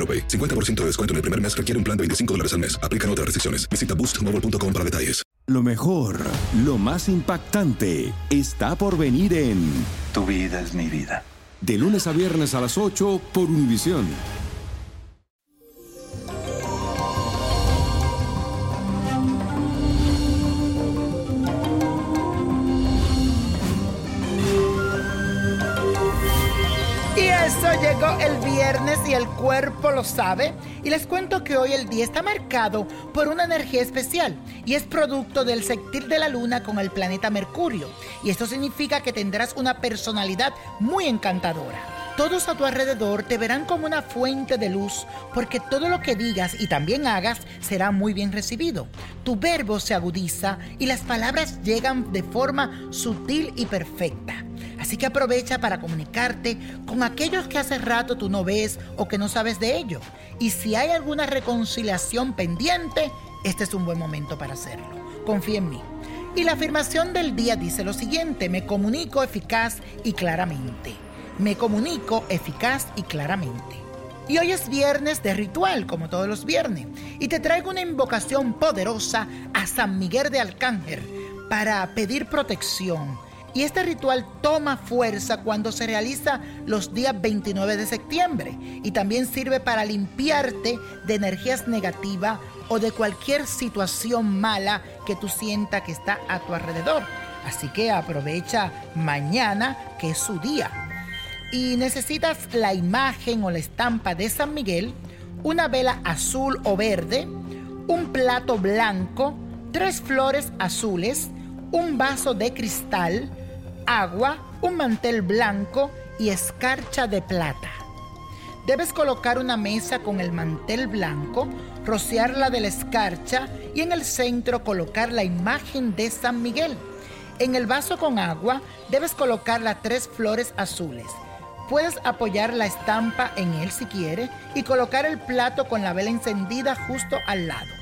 AroPay. 50% de descuento en el primer mes requiere un plan de 25 dólares al mes. Aplican otras restricciones. Visita boostmobile.com para detalles. Lo mejor, lo más impactante, está por venir en Tu vida es mi vida. De lunes a viernes a las 8 por Univisión. El viernes y el cuerpo lo sabe. Y les cuento que hoy el día está marcado por una energía especial y es producto del sextil de la luna con el planeta Mercurio. Y esto significa que tendrás una personalidad muy encantadora. Todos a tu alrededor te verán como una fuente de luz porque todo lo que digas y también hagas será muy bien recibido. Tu verbo se agudiza y las palabras llegan de forma sutil y perfecta. Así que aprovecha para comunicarte con aquellos que hace rato tú no ves o que no sabes de ello. Y si hay alguna reconciliación pendiente, este es un buen momento para hacerlo. Confía en mí. Y la afirmación del día dice lo siguiente, me comunico eficaz y claramente. Me comunico eficaz y claramente. Y hoy es viernes de ritual, como todos los viernes, y te traigo una invocación poderosa a San Miguel de Arcángel para pedir protección. Y este ritual toma fuerza cuando se realiza los días 29 de septiembre y también sirve para limpiarte de energías negativas o de cualquier situación mala que tú sientas que está a tu alrededor. Así que aprovecha mañana que es su día y necesitas la imagen o la estampa de San Miguel, una vela azul o verde, un plato blanco, tres flores azules, un vaso de cristal, agua, un mantel blanco y escarcha de plata. Debes colocar una mesa con el mantel blanco, rociarla de la escarcha y en el centro colocar la imagen de San Miguel. En el vaso con agua debes colocar las tres flores azules. Puedes apoyar la estampa en él si quieres y colocar el plato con la vela encendida justo al lado.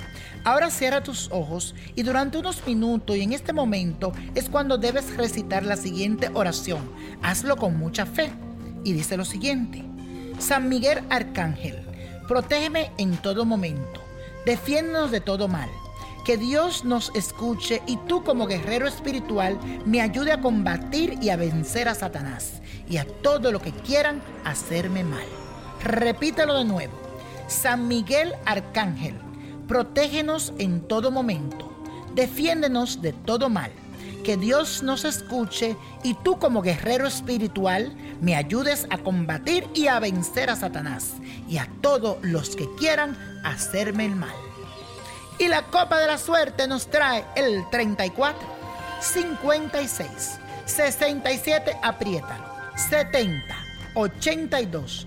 Ahora cierra tus ojos y durante unos minutos y en este momento es cuando debes recitar la siguiente oración. Hazlo con mucha fe y dice lo siguiente. San Miguel Arcángel, protégeme en todo momento, defiéndonos de todo mal. Que Dios nos escuche y tú como guerrero espiritual me ayude a combatir y a vencer a Satanás y a todo lo que quieran hacerme mal. Repítelo de nuevo. San Miguel Arcángel, protégenos en todo momento, defiéndenos de todo mal. Que Dios nos escuche y tú como guerrero espiritual me ayudes a combatir y a vencer a Satanás y a todos los que quieran hacerme el mal. Y la copa de la suerte nos trae el 34, 56, 67, apriétalo, 70, 82,